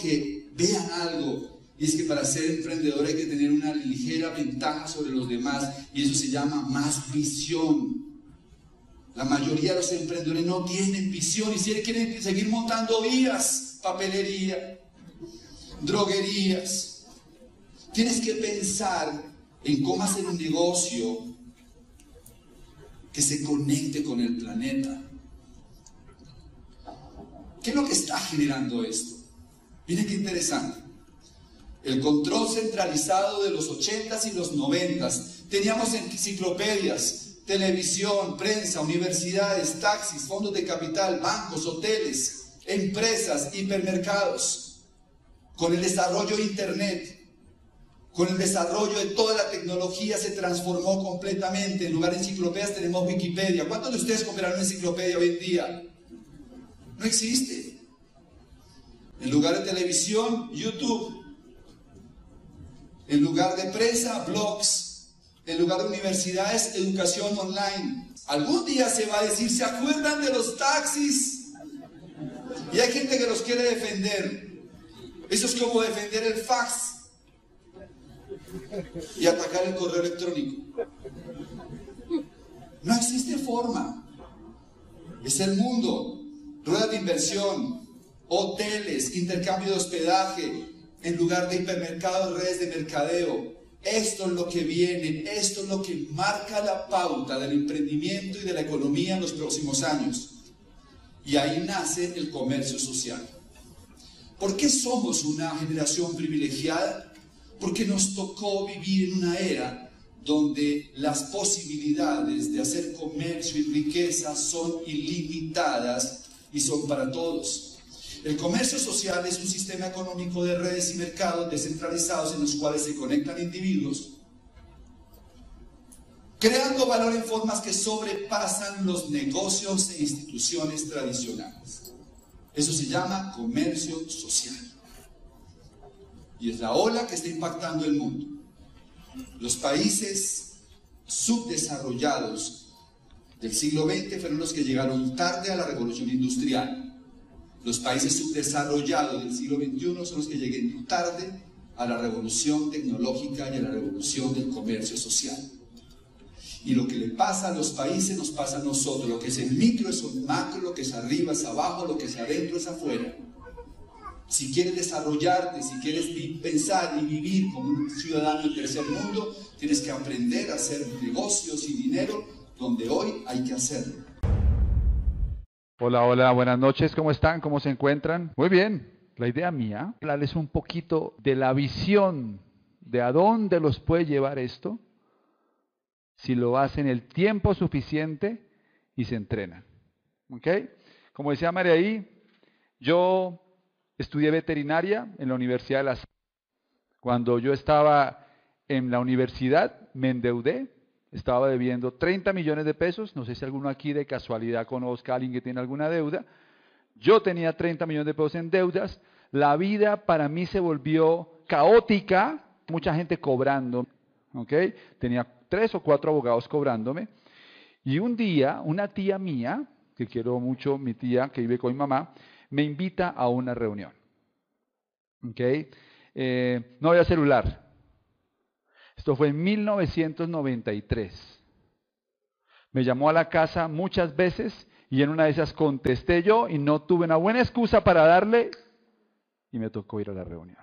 que vean algo. Y es que para ser emprendedor hay que tener una ligera ventaja sobre los demás y eso se llama más visión. La mayoría de los emprendedores no tienen visión y si quieren seguir montando vías, papelería, droguerías. Tienes que pensar en cómo hacer un negocio que se conecte con el planeta. ¿Qué es lo que está generando esto? Miren qué interesante. El control centralizado de los 80s y los 90s. Teníamos enciclopedias, televisión, prensa, universidades, taxis, fondos de capital, bancos, hoteles, empresas, hipermercados. Con el desarrollo de Internet, con el desarrollo de toda la tecnología se transformó completamente. En lugar de enciclopedias tenemos Wikipedia. ¿Cuántos de ustedes compraron una enciclopedia hoy en día? No existe. En lugar de televisión, YouTube. En lugar de prensa, blogs. En lugar de universidades, educación online. Algún día se va a decir, ¿se acuerdan de los taxis? Y hay gente que los quiere defender. Eso es como defender el fax y atacar el correo electrónico. No existe forma. Es el mundo ruedas de inversión, hoteles, intercambio de hospedaje, en lugar de hipermercados, redes de mercadeo. Esto es lo que viene, esto es lo que marca la pauta del emprendimiento y de la economía en los próximos años. Y ahí nace el comercio social. ¿Por qué somos una generación privilegiada? Porque nos tocó vivir en una era donde las posibilidades de hacer comercio y riqueza son ilimitadas y son para todos. El comercio social es un sistema económico de redes y mercados descentralizados en los cuales se conectan individuos, creando valor en formas que sobrepasan los negocios e instituciones tradicionales. Eso se llama comercio social. Y es la ola que está impactando el mundo. Los países subdesarrollados del siglo XX fueron los que llegaron tarde a la revolución industrial. Los países subdesarrollados del siglo XXI son los que llegan tarde a la revolución tecnológica y a la revolución del comercio social. Y lo que le pasa a los países nos pasa a nosotros. Lo que es en micro es un macro, lo que es arriba es abajo, lo que es adentro es afuera. Si quieres desarrollarte, si quieres pensar y vivir como un ciudadano del tercer mundo, tienes que aprender a hacer negocios y dinero donde hoy hay que hacerlo. Hola, hola, buenas noches, ¿cómo están? ¿Cómo se encuentran? Muy bien, la idea mía, hablarles un poquito de la visión de a dónde los puede llevar esto si lo hacen el tiempo suficiente y se entrenan. ¿Ok? Como decía María ahí, yo estudié veterinaria en la Universidad de las... Cuando yo estaba en la universidad, me endeudé estaba debiendo 30 millones de pesos, no sé si alguno aquí de casualidad conozca a alguien que tiene alguna deuda. Yo tenía 30 millones de pesos en deudas, la vida para mí se volvió caótica, mucha gente cobrando. Tenía tres o cuatro abogados cobrándome. Y un día, una tía mía, que quiero mucho, mi tía que vive con mi mamá, me invita a una reunión. ¿Ok? Eh, no había celular, esto fue en 1993. Me llamó a la casa muchas veces y en una de esas contesté yo y no tuve una buena excusa para darle y me tocó ir a la reunión.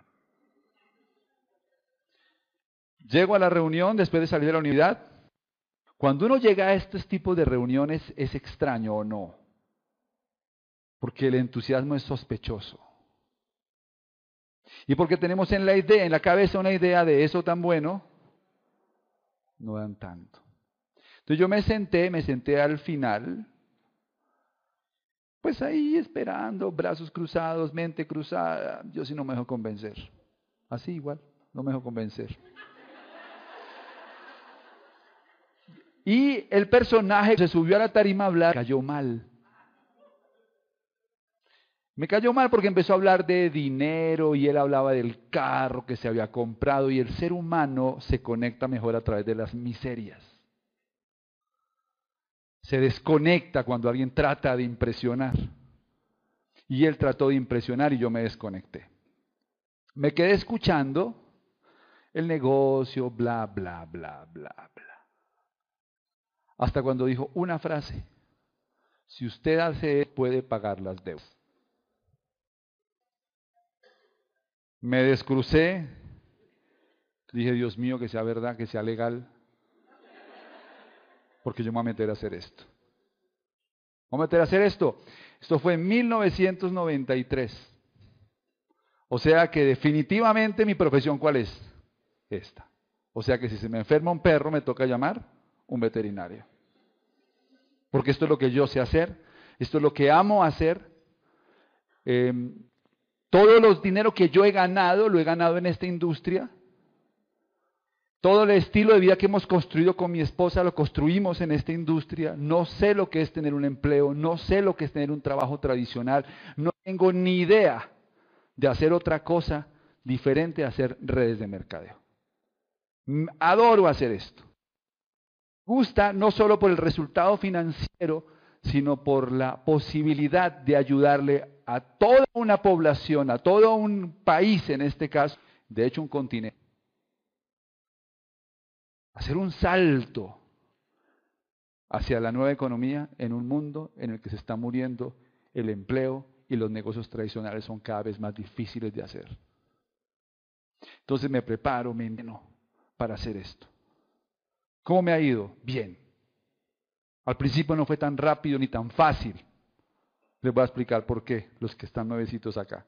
Llego a la reunión después de salir de la unidad. Cuando uno llega a estos tipos de reuniones es extraño o no, porque el entusiasmo es sospechoso. Y porque tenemos en la idea, en la cabeza una idea de eso tan bueno, no dan tanto. Entonces yo me senté, me senté al final, pues ahí esperando, brazos cruzados, mente cruzada, yo sí no me dejo convencer. Así igual, no me dejo convencer. Y el personaje se subió a la tarima a hablar, cayó mal. Me cayó mal porque empezó a hablar de dinero y él hablaba del carro que se había comprado y el ser humano se conecta mejor a través de las miserias. Se desconecta cuando alguien trata de impresionar. Y él trató de impresionar y yo me desconecté. Me quedé escuchando el negocio, bla, bla, bla, bla, bla. Hasta cuando dijo una frase, si usted hace, puede pagar las deudas. Me descrucé, dije, Dios mío, que sea verdad, que sea legal, porque yo me voy a meter a hacer esto. Voy a meter a hacer esto. Esto fue en 1993. O sea que definitivamente mi profesión, ¿cuál es? Esta. O sea que si se me enferma un perro, me toca llamar un veterinario. Porque esto es lo que yo sé hacer, esto es lo que amo hacer. Em, todos los dinero que yo he ganado, lo he ganado en esta industria. Todo el estilo de vida que hemos construido con mi esposa lo construimos en esta industria. No sé lo que es tener un empleo, no sé lo que es tener un trabajo tradicional, no tengo ni idea de hacer otra cosa diferente a hacer redes de mercadeo. Adoro hacer esto. Gusta no solo por el resultado financiero, sino por la posibilidad de ayudarle a toda una población, a todo un país en este caso, de hecho un continente hacer un salto hacia la nueva economía en un mundo en el que se está muriendo el empleo y los negocios tradicionales son cada vez más difíciles de hacer. Entonces me preparo, me entreno para hacer esto. ¿Cómo me ha ido? Bien. Al principio no fue tan rápido ni tan fácil. Les voy a explicar por qué, los que están nuevecitos acá.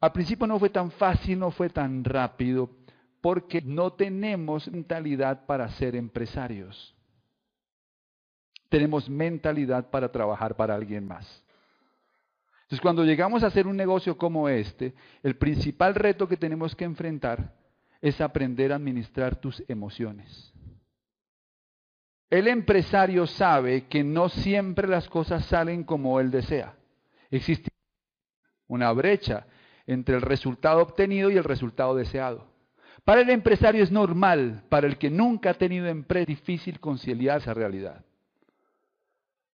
Al principio no fue tan fácil, no fue tan rápido, porque no tenemos mentalidad para ser empresarios. Tenemos mentalidad para trabajar para alguien más. Entonces, cuando llegamos a hacer un negocio como este, el principal reto que tenemos que enfrentar es aprender a administrar tus emociones. El empresario sabe que no siempre las cosas salen como él desea. Existe una brecha entre el resultado obtenido y el resultado deseado. Para el empresario es normal, para el que nunca ha tenido empresa, difícil conciliar esa realidad.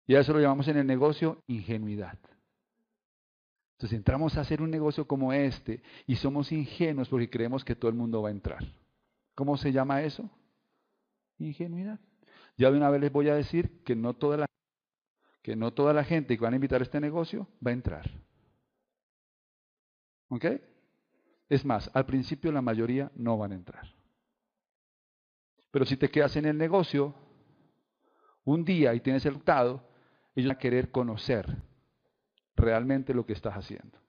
Y a eso lo llamamos en el negocio ingenuidad. Entonces entramos a hacer un negocio como este y somos ingenuos porque creemos que todo el mundo va a entrar. ¿Cómo se llama eso? Ingenuidad. Ya de una vez les voy a decir que no toda la, que no toda la gente que van a invitar a este negocio va a entrar. ¿Ok? Es más, al principio la mayoría no van a entrar. Pero si te quedas en el negocio un día y tienes el resultado, ellos van a querer conocer realmente lo que estás haciendo.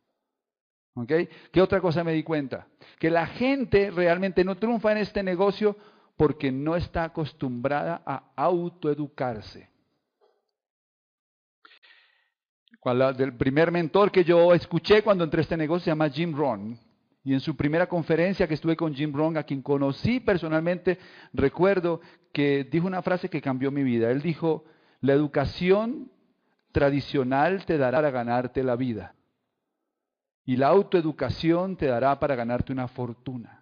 ¿Ok? ¿Qué otra cosa me di cuenta? Que la gente realmente no triunfa en este negocio porque no está acostumbrada a autoeducarse. El primer mentor que yo escuché cuando entré a este negocio se llama Jim Rohn. Y en su primera conferencia que estuve con Jim Rohn, a quien conocí personalmente, recuerdo que dijo una frase que cambió mi vida. Él dijo, la educación tradicional te dará para ganarte la vida. Y la autoeducación te dará para ganarte una fortuna.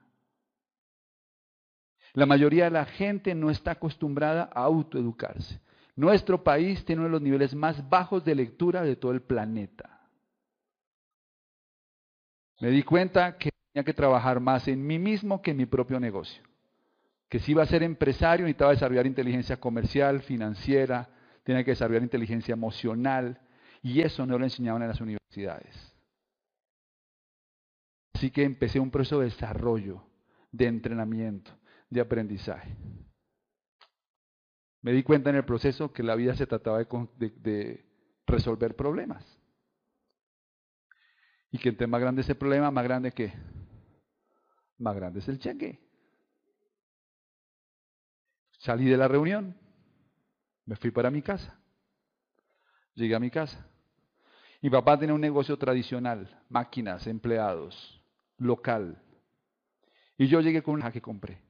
La mayoría de la gente no está acostumbrada a autoeducarse. Nuestro país tiene uno de los niveles más bajos de lectura de todo el planeta. Me di cuenta que tenía que trabajar más en mí mismo que en mi propio negocio. Que si iba a ser empresario necesitaba desarrollar inteligencia comercial, financiera, tenía que desarrollar inteligencia emocional y eso no lo enseñaban en las universidades. Así que empecé un proceso de desarrollo, de entrenamiento, de aprendizaje. Me di cuenta en el proceso que la vida se trataba de, resolver problemas. Y que entre más grande es el problema, más grande que más grande es el cheque. Salí de la reunión, me fui para mi casa. Llegué a mi casa. Mi papá tenía un negocio tradicional, máquinas, empleados, local. Y yo llegué con una que compré.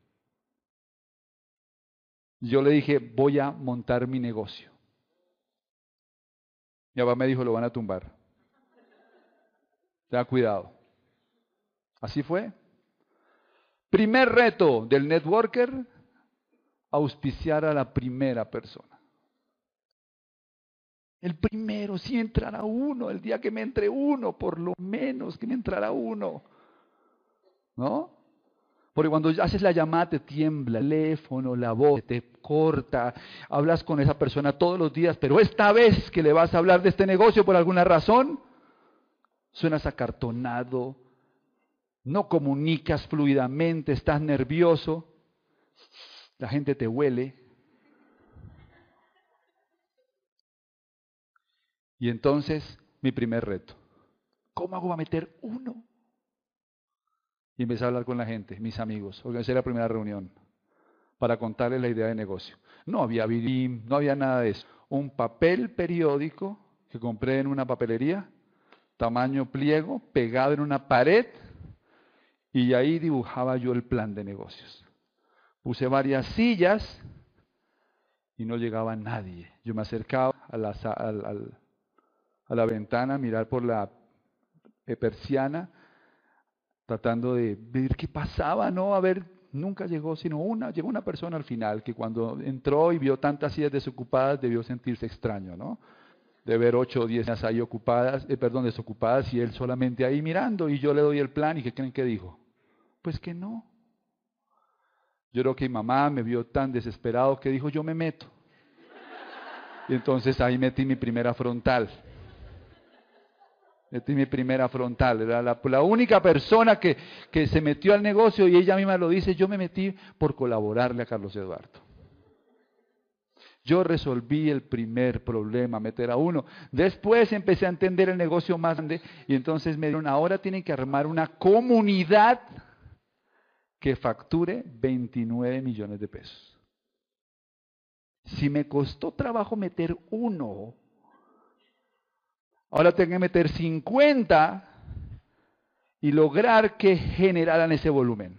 Yo le dije, voy a montar mi negocio. Mi papá me dijo, lo van a tumbar. Tenga cuidado. Así fue. Primer reto del networker, auspiciar a la primera persona. El primero, si entrará uno, el día que me entre uno, por lo menos que me entrará uno. ¿No? Porque cuando haces la llamada te tiembla el teléfono, la voz te corta, hablas con esa persona todos los días, pero esta vez que le vas a hablar de este negocio por alguna razón, suenas acartonado, no comunicas fluidamente, estás nervioso, la gente te huele. Y entonces, mi primer reto, ¿cómo hago a meter uno? Y empecé a hablar con la gente, mis amigos. Organicé la primera reunión para contarles la idea de negocio. No había BIM, no había nada de eso. Un papel periódico que compré en una papelería, tamaño pliego, pegado en una pared, y ahí dibujaba yo el plan de negocios. Puse varias sillas y no llegaba nadie. Yo me acercaba a la, a la ventana a mirar por la persiana tratando de ver qué pasaba, ¿no? A ver, nunca llegó sino una, llegó una persona al final que cuando entró y vio tantas sillas desocupadas debió sentirse extraño, ¿no? De ver ocho o diez ahí ocupadas, eh, perdón, desocupadas y él solamente ahí mirando y yo le doy el plan y ¿qué creen que dijo? Pues que no. Yo creo que mi mamá me vio tan desesperado que dijo yo me meto. Y entonces ahí metí mi primera frontal. Esta es mi primera frontal. Era la, única persona que, que se metió al negocio y ella misma lo dice, yo me metí por colaborarle a Carlos Eduardo. Yo resolví el primer problema, meter a uno. Después empecé a entender el negocio más grande y entonces me dieron, ahora tienen que armar una comunidad que facture 29 millones de pesos. Si me costó trabajo meter uno, Ahora tengo que meter 50 y lograr que generaran ese volumen.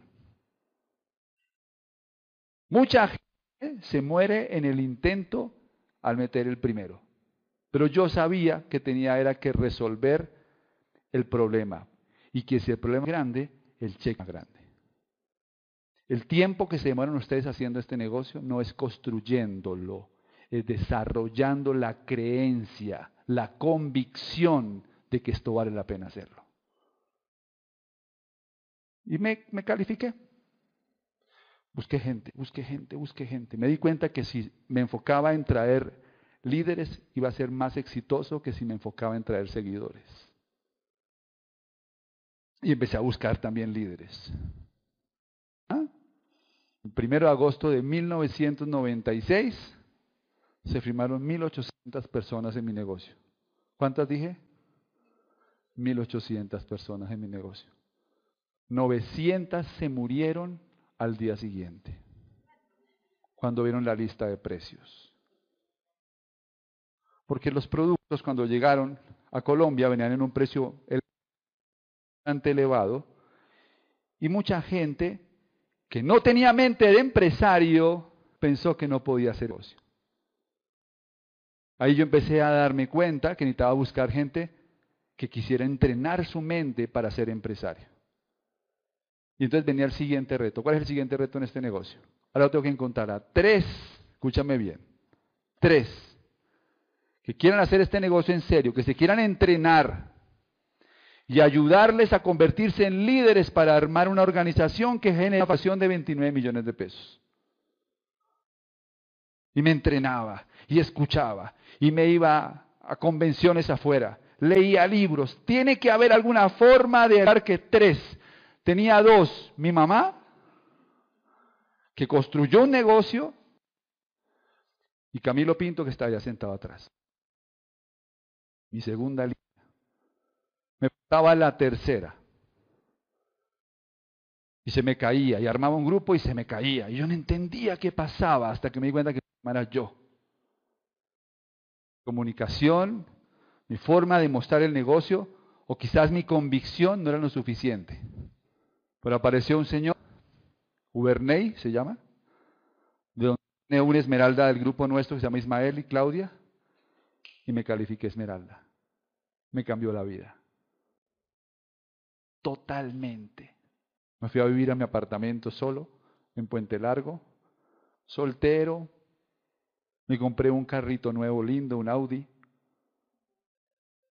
Mucha gente se muere en el intento al meter el primero. Pero yo sabía que tenía era que resolver el problema. Y que si el problema es grande, el cheque es grande. El tiempo que se demoran ustedes haciendo este negocio no es construyéndolo, desarrollando la creencia la convicción de que esto vale la pena hacerlo. Y me, me califiqué. Busqué gente, busqué gente, busqué gente. Me di cuenta que si me enfocaba en traer líderes iba a ser más exitoso que si me enfocaba en traer seguidores. Y empecé a buscar también líderes. ¿Ah? El primero de agosto de 1996 se firmaron 1.800 personas en mi negocio. ¿Cuántas dije? 1.800 personas en mi negocio. 900 se murieron al día siguiente, cuando vieron la lista de precios. Porque los productos cuando llegaron a Colombia venían en un precio bastante elevado y mucha gente que no tenía mente de empresario pensó que no podía hacer negocio. Ahí yo empecé a darme cuenta que necesitaba buscar gente que quisiera entrenar su mente para ser empresario. Y entonces venía el siguiente reto. ¿Cuál es el siguiente reto en este negocio? Ahora tengo que encontrar a tres, escúchame bien, tres, que quieran hacer este negocio en serio, que se quieran entrenar y ayudarles a convertirse en líderes para armar una organización que genere una facción de 29 millones de pesos. Y me entrenaba y escuchaba y me iba a convenciones afuera, leía libros. Tiene que haber alguna forma de dar que tres. Tenía dos, mi mamá, que construyó un negocio, y Camilo Pinto, que está allá sentado atrás. Mi segunda línea. Me faltaba la tercera. Y se me caía, y armaba un grupo y se me caía. Y yo no entendía qué pasaba hasta que me di cuenta que era yo comunicación, mi forma de mostrar el negocio, o quizás mi convicción no era lo suficiente. Pero apareció un señor, Uberney se llama, de donde tiene una esmeralda del grupo nuestro que se llama Ismael y Claudia, y me califiqué esmeralda. Me cambió la vida. Totalmente. Me fui a vivir a mi apartamento solo, en Puente Largo, soltero, me compré un carrito nuevo lindo, un Audi,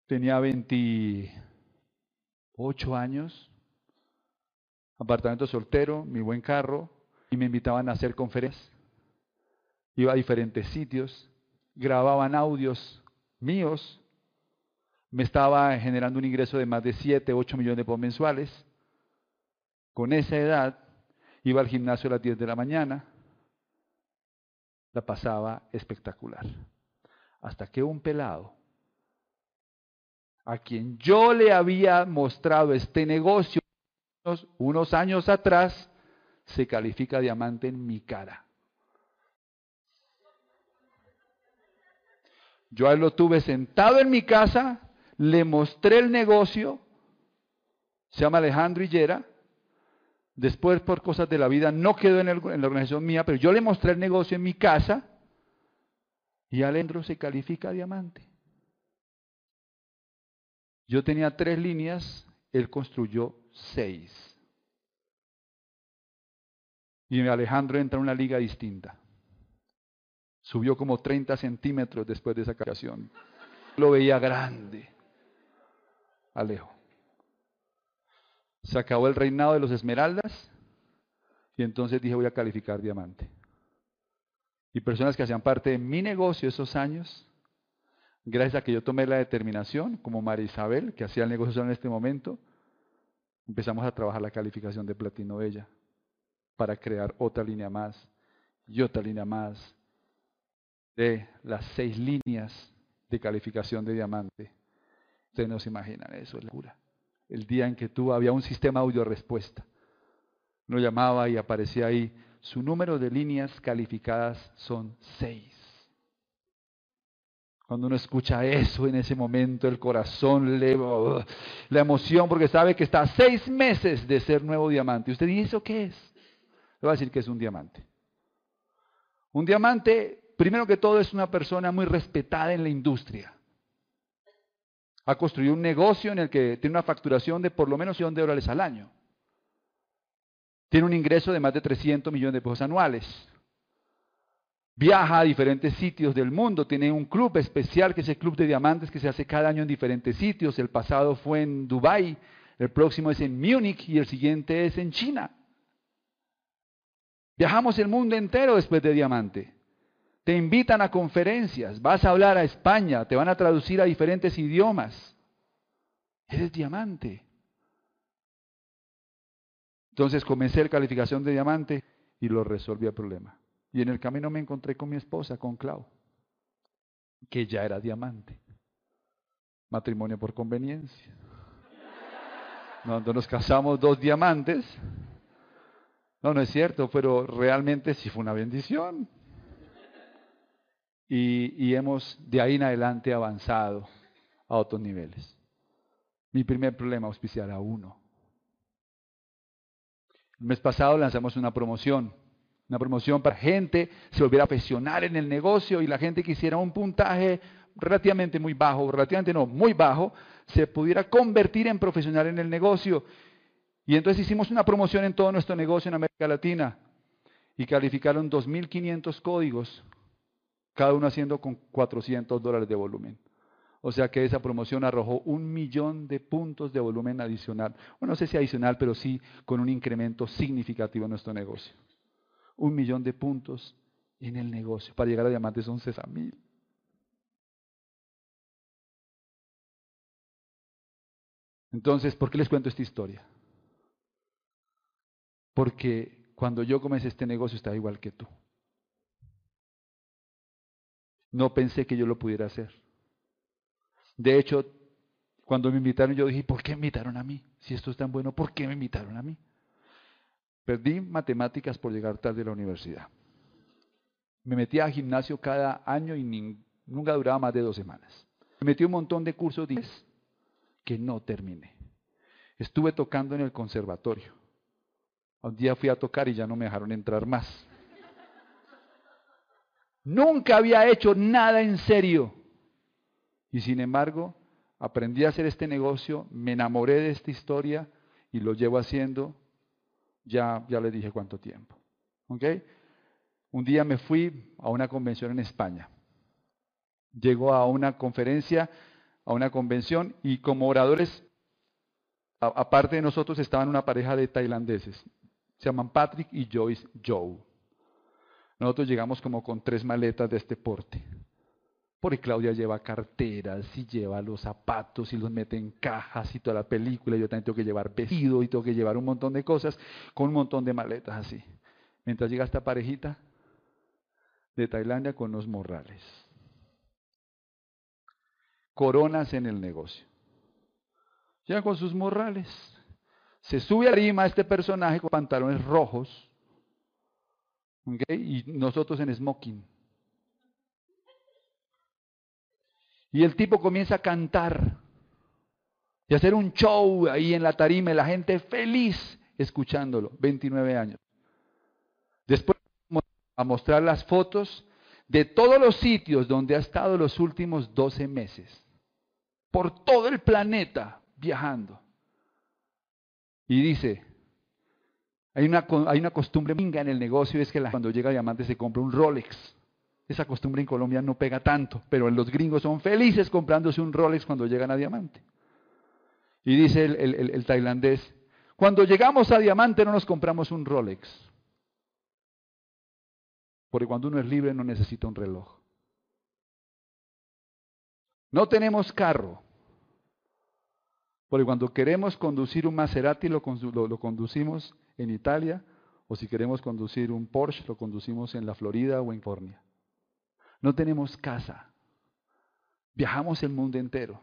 Tenía 28 años, apartamento soltero, mi buen carro, y me invitaban a hacer conferencias. Iba a diferentes sitios, grababan audios míos, me estaba generando un ingreso de más de 7, 8 millones de pesos mensuales. Con esa edad, iba al gimnasio a las 10 de la mañana, la pasaba espectacular. Hasta que un pelado, a quien yo le había mostrado este negocio unos años atrás, se califica diamante en mi cara. Yo a él lo tuve sentado en mi casa, le mostré el negocio, se llama Alejandro Hillera, después por cosas de la vida no quedó en, la organización mía, pero yo le mostré el negocio en mi casa y Alejandro se califica diamante. Yo tenía tres líneas, él construyó seis. Y Alejandro entra en una liga distinta. Subió como 30 centímetros después de esa creación. Lo veía grande. Alejo. Se acabó el reinado de los esmeraldas y entonces dije voy a calificar diamante. Y personas que hacían parte de mi negocio esos años, gracias a que yo tomé la determinación, como María Isabel, que hacía el negocio en este momento, empezamos a trabajar la calificación de platino de ella para crear otra línea más y otra línea más de las seis líneas de calificación de diamante. Ustedes no se imaginan, eso es locura. El día en que tú había un sistema audio respuesta. Uno llamaba y aparecía ahí, su número de líneas calificadas son seis. Cuando uno escucha eso en ese momento, el corazón le la emoción porque sabe que está a seis meses de ser nuevo diamante. Usted dice, ¿eso qué es? Le va a decir que es un diamante. Un diamante, primero que todo, es una persona muy respetada en la industria. Ha construido un negocio en el que tiene una facturación de por lo menos 100 dólares al año. Tiene un ingreso de más de 300 millones de pesos anuales. Viaja a diferentes sitios del mundo. Tiene un club especial que es el Club de Diamantes que se hace cada año en diferentes sitios. El pasado fue en Dubái, el próximo es en Múnich y el siguiente es en China. Viajamos el mundo entero después de Diamante. Te invitan a conferencias, vas a hablar a España, te van a traducir a diferentes idiomas. Eres diamante. Entonces comencé la calificación de diamante y lo resolví el problema. Y en el camino me encontré con mi esposa, con Clau, que ya era diamante. Matrimonio por conveniencia. Cuando nos casamos dos diamantes, no, no es cierto, pero realmente sí fue una bendición. Y, hemos de ahí en adelante avanzado a otros niveles. Mi primer problema auspiciar a uno. El mes pasado lanzamos una promoción, una promoción para gente se volviera profesional en el negocio y la gente quisiera un puntaje relativamente muy bajo, relativamente no, muy bajo, se pudiera convertir en profesional en el negocio. Y entonces hicimos una promoción en todo nuestro negocio en América Latina y calificaron 2.500 códigos, cada uno haciendo con 400 dólares de volumen. O sea que esa promoción arrojó un millón de puntos de volumen adicional. Bueno, no sé si adicional, pero sí con un incremento significativo en nuestro negocio. Un millón de puntos en el negocio. Para llegar a diamantes son 60 mil. Entonces, ¿por qué les cuento esta historia? Porque cuando yo comencé este negocio estaba igual que tú. No pensé que yo lo pudiera hacer. De hecho, cuando me invitaron, yo dije, ¿por qué me invitaron a mí? Si esto es tan bueno, ¿por qué me invitaron a mí? Perdí matemáticas por llegar tarde a la universidad. Me metí a gimnasio cada año y nunca duraba más de dos semanas. Me metí un montón de cursos que no terminé. Estuve tocando en el conservatorio. Un día fui a tocar y ya no me dejaron entrar más. Nunca había hecho nada en serio. Y sin embargo, aprendí a hacer este negocio, me enamoré de esta historia y lo llevo haciendo, ya, ya les dije cuánto tiempo. Un día me fui a una convención en España. Llego a una conferencia a una convención y como oradores, aparte de nosotros, estaban una pareja de tailandeses. Se llaman Patrick y Joyce Joe. Nosotros llegamos como con tres maletas de este porte. Porque Claudia lleva carteras y lleva los zapatos y los mete en cajas y toda la película. Yo también tengo que llevar vestido y tengo que llevar un montón de cosas con un montón de maletas así. Mientras llega esta parejita de Tailandia con los morrales. Coronas en el negocio. Llega con sus morrales. Se sube arriba este personaje con pantalones rojos. Y nosotros en smoking. Y el tipo comienza a cantar y hacer un show ahí en la tarima y la gente feliz escuchándolo, 29 años. Después a mostrar las fotos de todos los sitios donde ha estado los últimos 12 meses, por todo el planeta viajando. Y dice, hay una, hay una costumbre en el negocio, es que cuando llega diamante se compra un Rolex. Esa costumbre en Colombia no pega tanto, pero los gringos son felices comprándose un Rolex cuando llegan a Diamante. Y dice el, tailandés, cuando llegamos a Diamante no nos compramos un Rolex, porque cuando uno es libre no necesita un reloj. No tenemos carro, porque cuando queremos conducir un Maserati lo, lo conducimos en Italia, o si queremos conducir un Porsche lo conducimos en la Florida o en California. No tenemos casa. Viajamos el mundo entero.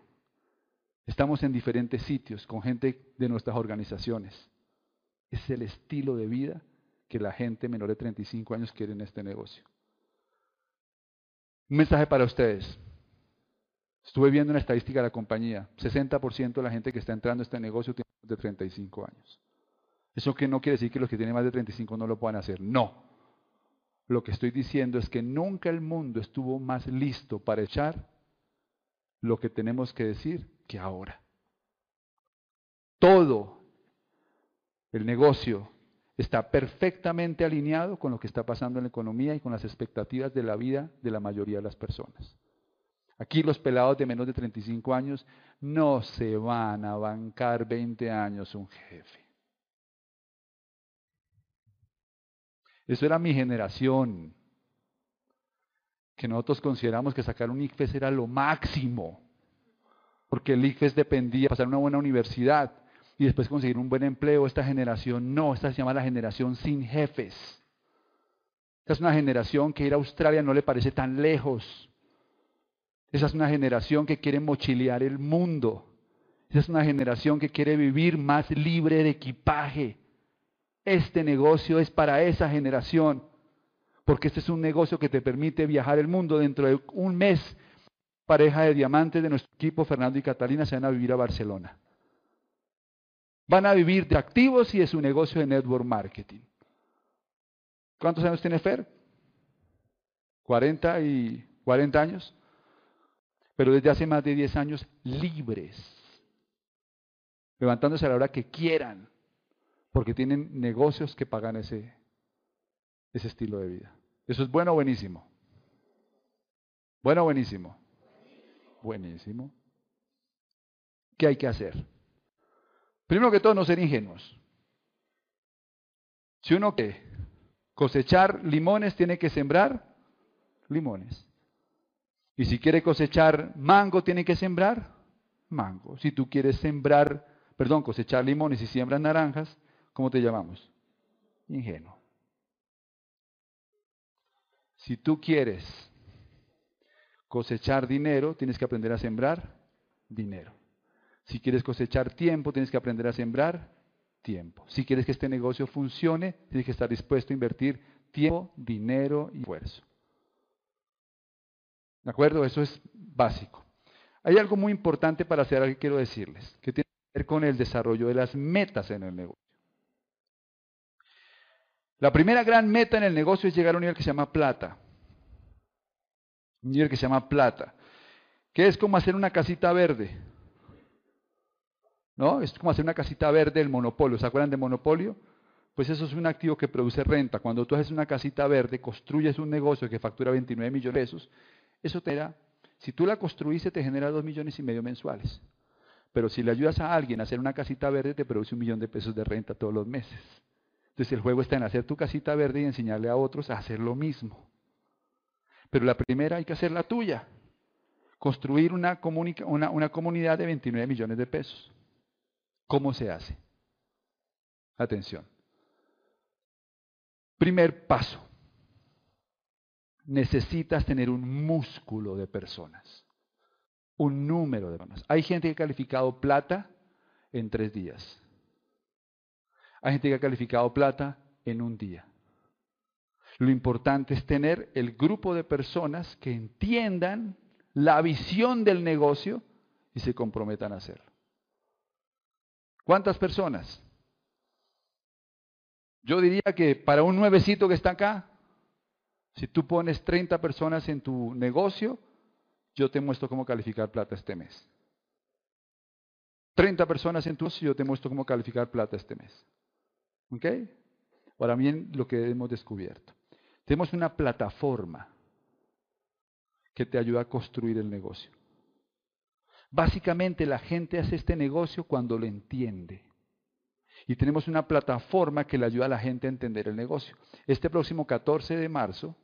Estamos en diferentes sitios con gente de nuestras organizaciones. Es el estilo de vida que la gente menor de 35 años quiere en este negocio. Un mensaje para ustedes. Estuve viendo una estadística de la compañía. 60% de la gente que está entrando a este negocio tiene de 35 años. Eso que no quiere decir que los que tienen más de 35 no lo puedan hacer. No. Lo que estoy diciendo es que nunca el mundo estuvo más listo para echar lo que tenemos que decir que ahora. Todo el negocio está perfectamente alineado con lo que está pasando en la economía y con las expectativas de la vida de la mayoría de las personas. Aquí los pelados de menos de 35 años no se van a bancar 20 años un jefe. Eso era mi generación. Que nosotros consideramos que sacar un ICFES era lo máximo. Porque el ICFES dependía de pasar una buena universidad y después conseguir un buen empleo. Esta generación no, esta se llama la generación sin jefes. Esta es una generación que ir a Australia no le parece tan lejos. Esa es una generación que quiere mochilear el mundo. Esa es una generación que quiere vivir más libre de equipaje. Este negocio es para esa generación, porque este es un negocio que te permite viajar el mundo. Dentro de un mes, pareja de diamantes de nuestro equipo, Fernando y Catalina, se van a vivir a Barcelona. Van a vivir de activos y de su negocio de network marketing. ¿Cuántos años tiene Fer? 40 y 40 años. Pero desde hace más de 10 años libres. Levantándose a la hora que quieran porque tienen negocios que pagan ese, ese estilo de vida. ¿Eso es bueno o buenísimo? Bueno o buenísimo. Buenísimo. ¿Qué hay que hacer? Primero que todo, no ser ingenuos. Si uno quiere cosechar limones, tiene que sembrar limones. Y si quiere cosechar mango, tiene que sembrar mango. Si tú quieres sembrar, perdón, cosechar limones y siembras naranjas, ¿Cómo te llamamos? Ingenuo. Si tú quieres cosechar dinero, tienes que aprender a sembrar dinero. Si quieres cosechar tiempo, tienes que aprender a sembrar tiempo. Si quieres que este negocio funcione, tienes que estar dispuesto a invertir tiempo, dinero y esfuerzo. ¿De acuerdo? Eso es básico. Hay algo muy importante para hacer que quiero decirles, que tiene que ver con el desarrollo de las metas en el negocio. La primera gran meta en el negocio es llegar a un nivel que se llama plata. Un nivel que se llama plata. Que es como hacer una casita verde. ¿No? Es como hacer una casita verde del monopolio. ¿Se acuerdan de monopolio? Pues eso es un activo que produce renta. Cuando tú haces una casita verde, construyes un negocio que factura 29 millones de pesos, eso te da Si tú la construiste, te genera dos millones y medio mensuales. Pero si le ayudas a alguien a hacer una casita verde, te produce un millón de pesos de renta todos los meses. Entonces el juego está en hacer tu casita verde y enseñarle a otros a hacer lo mismo. Pero la primera hay que hacer la tuya. Construir una, una, comunidad de 29 millones de pesos. ¿Cómo se hace? Atención. Primer paso. Necesitas tener un músculo de personas. Un número de personas. Hay gente que ha calificado plata en tres días. Hay gente que ha calificado plata en un día. Lo importante es tener el grupo de personas que entiendan la visión del negocio y se comprometan a hacerlo. ¿Cuántas personas? Yo diría que para un nuevecito que está acá, si tú pones 30 personas en tu negocio, yo te muestro cómo calificar plata este mes. 30 personas en tu negocio, yo te muestro cómo calificar plata este mes. ¿Ok? Ahora bien, lo que hemos descubierto. Tenemos una plataforma que te ayuda a construir el negocio. Básicamente la gente hace este negocio cuando lo entiende. Y tenemos una plataforma que le ayuda a la gente a entender el negocio. Este próximo 14 de marzo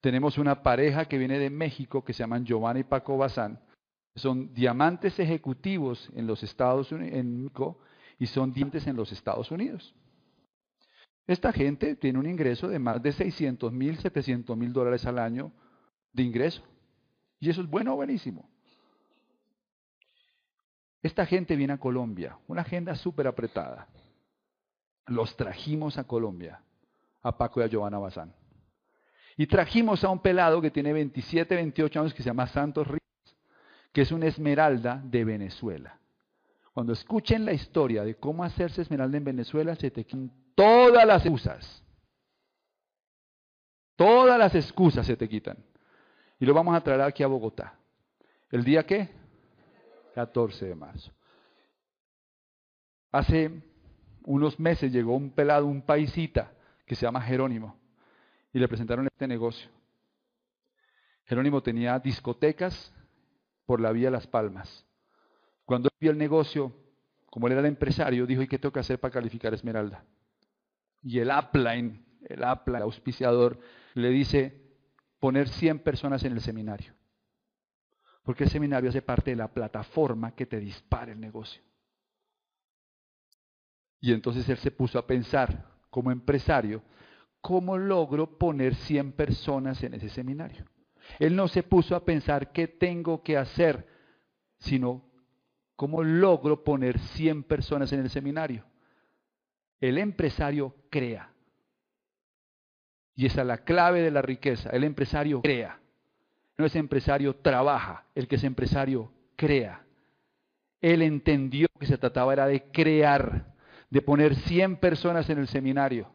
tenemos una pareja que viene de México que se llaman Giovanni y Paco Bazán. Son diamantes ejecutivos en los Estados Unidos, en México, y son diamantes en los Estados Unidos. Esta gente tiene un ingreso de más de 600 mil, 700 mil dólares al año de ingreso. Y eso es bueno o buenísimo. Esta gente viene a Colombia, una agenda súper apretada. Los trajimos a Colombia, a Paco y a Giovanna Bazán. Y trajimos a un pelado que tiene 27, 28 años que se llama Santos Ríos, que es una esmeralda de Venezuela. Cuando escuchen la historia de cómo hacerse esmeralda en Venezuela, se te quitan todas las excusas. Todas las excusas se te quitan. Y lo vamos a traer aquí a Bogotá. ¿El día qué? 14 de marzo. Hace unos meses llegó un pelado, un paisita, que se llama Jerónimo, y le presentaron este negocio. Jerónimo tenía discotecas por la vía Las Palmas. Cuando vio el negocio, como él era el empresario, dijo, ¿y qué tengo que hacer para calificar Esmeralda? Y el upline, el upline, auspiciador, le dice, poner 100 personas en el seminario. Porque el seminario hace parte de la plataforma que te dispara el negocio. Y entonces él se puso a pensar como empresario, ¿cómo logro poner 100 personas en ese seminario? Él no se puso a pensar qué tengo que hacer, sino cómo logro poner 100 personas en el seminario. El empresario crea. Y esa es la clave de la riqueza. El empresario crea. No es empresario trabaja, el que es empresario crea. Él entendió que se trataba era de crear, de poner 100 personas en el seminario.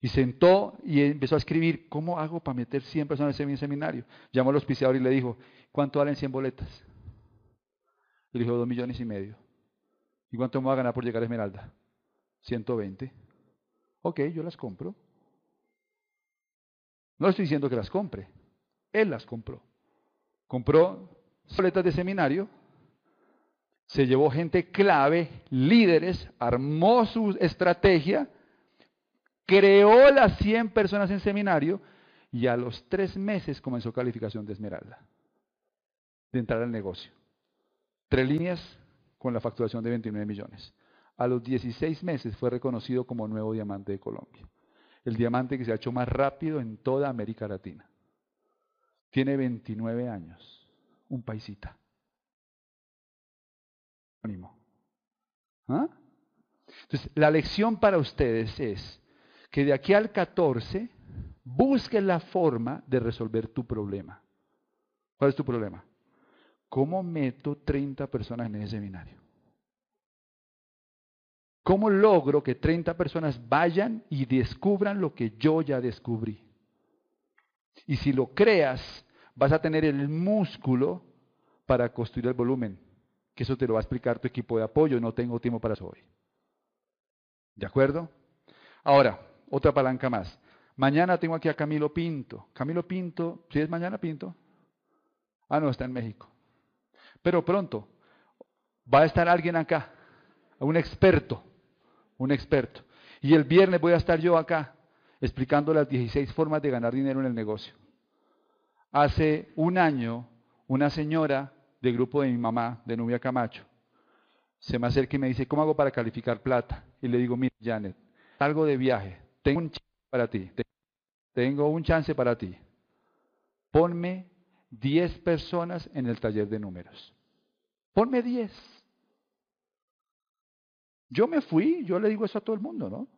Y sentó y empezó a escribir, ¿cómo hago para meter 100 personas en mi seminario? Llamó al auspiciador y le dijo, ¿cuánto valen 100 boletas? Le dijo, dos millones y medio. ¿Y cuánto me va a ganar por llegar a Esmeralda? 120. Ok, yo las compro. No estoy diciendo que las compre. Él las compró. Compró boletas de seminario, se llevó gente clave, líderes, armó su estrategia, creó las 100 personas en seminario y a los tres meses comenzó calificación de Esmeralda, de entrar al negocio. Tres líneas con la facturación de 29 millones. A los 16 meses fue reconocido como nuevo diamante de Colombia. El diamante que se ha hecho más rápido en toda América Latina. Tiene 29 años, un paisita. ¿Ah? Entonces, la lección para ustedes es que de aquí al 14 busques la forma de resolver tu problema. ¿Cuál es tu problema? ¿Cómo meto 30 personas en ese seminario? ¿Cómo logro que 30 personas vayan y descubran lo que yo ya descubrí? Y si lo creas, vas a tener el músculo para construir el volumen, que eso te lo va a explicar tu equipo de apoyo, no tengo tiempo para eso hoy. ¿De acuerdo? Ahora, otra palanca más. Mañana tengo aquí a Camilo Pinto. Camilo Pinto, ¿sí es mañana Pinto? Ah, no, está en México. Pero pronto va a estar alguien acá, un experto, un experto. Y el viernes voy a estar yo acá explicando las 16 formas de ganar dinero en el negocio. Hace un año, una señora del grupo de mi mamá, de Nubia Camacho, se me acerca y me dice, ¿cómo hago para calificar plata? Y le digo, mira, Janet, salgo de viaje, tengo un chance para ti, tengo un chance para ti. Ponme 10 personas en el taller de números. Ponme 10. Yo me fui, yo le digo eso a todo el mundo, ¿no?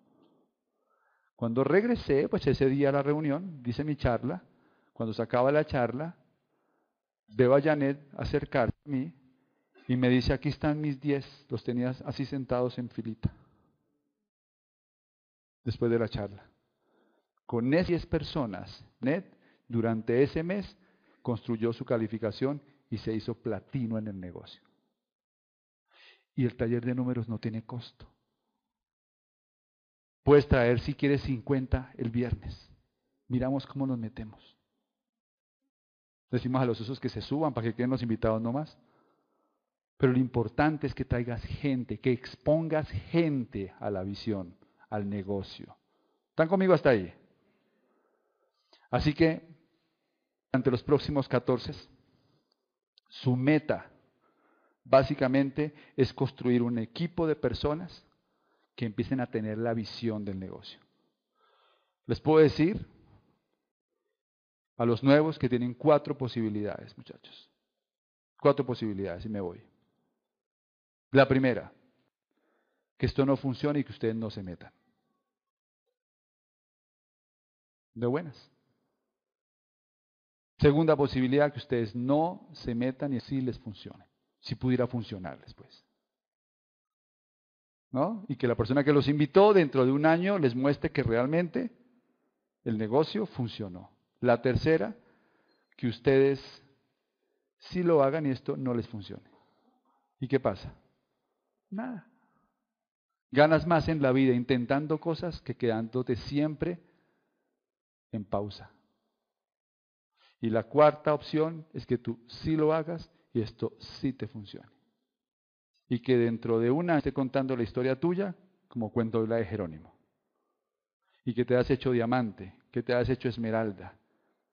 Cuando regresé, pues ese día a la reunión, dice mi charla, cuando se acaba la charla, veo a Janet acercarse a mí y me dice, aquí están mis 10, los tenías así sentados en filita, después de la charla. Con esas 10 personas, Ned, durante ese mes, construyó su calificación y se hizo platino en el negocio. Y el taller de números no tiene costo. Puedes traer si quieres 50 el viernes. Miramos cómo nos metemos. Decimos a los usos que se suban para que queden los invitados nomás. Pero lo importante es que traigas gente, que expongas gente a la visión, al negocio. ¿Están conmigo hasta ahí? Así que, ante los próximos 14, su meta básicamente es construir un equipo de personas que empiecen a tener la visión del negocio. Les puedo decir a los nuevos que tienen cuatro posibilidades, muchachos. Cuatro posibilidades y me voy. La primera, que esto no funcione y que ustedes no se metan. De buenas. Segunda posibilidad, que ustedes no se metan y así les funcione. Si pudiera funcionarles, pues. ¿No? Y que la persona que los invitó dentro de un año les muestre que realmente el negocio funcionó. La tercera, que ustedes sí lo hagan y esto no les funcione. ¿Y qué pasa? Nada. Ganas más en la vida intentando cosas que quedándote siempre en pausa. Y la cuarta opción es que tú sí lo hagas y esto sí te funcione. Y que dentro de una esté contando la historia tuya como cuento la de Jerónimo. Y que te has hecho diamante, que te has hecho esmeralda,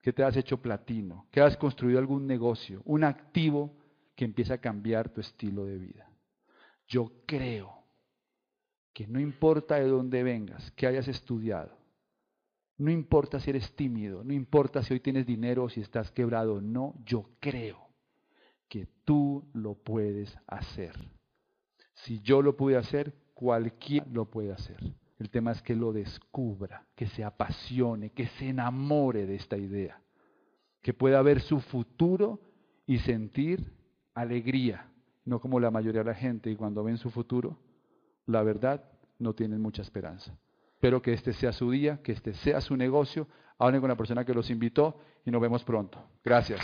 que te has hecho platino, que has construido algún negocio, un activo que empieza a cambiar tu estilo de vida. Yo creo que no importa de dónde vengas, que hayas estudiado, no importa si eres tímido, no importa si hoy tienes dinero o si estás quebrado, no, yo creo que tú lo puedes hacer. Si yo lo pude hacer, cualquiera lo puede hacer. El tema es que lo descubra, que se apasione, que se enamore de esta idea, que pueda ver su futuro y sentir alegría, no como la mayoría de la gente y cuando ven su futuro, la verdad, no tienen mucha esperanza. Espero que este sea su día, que este sea su negocio. Hablen con la persona que los invitó y nos vemos pronto. Gracias.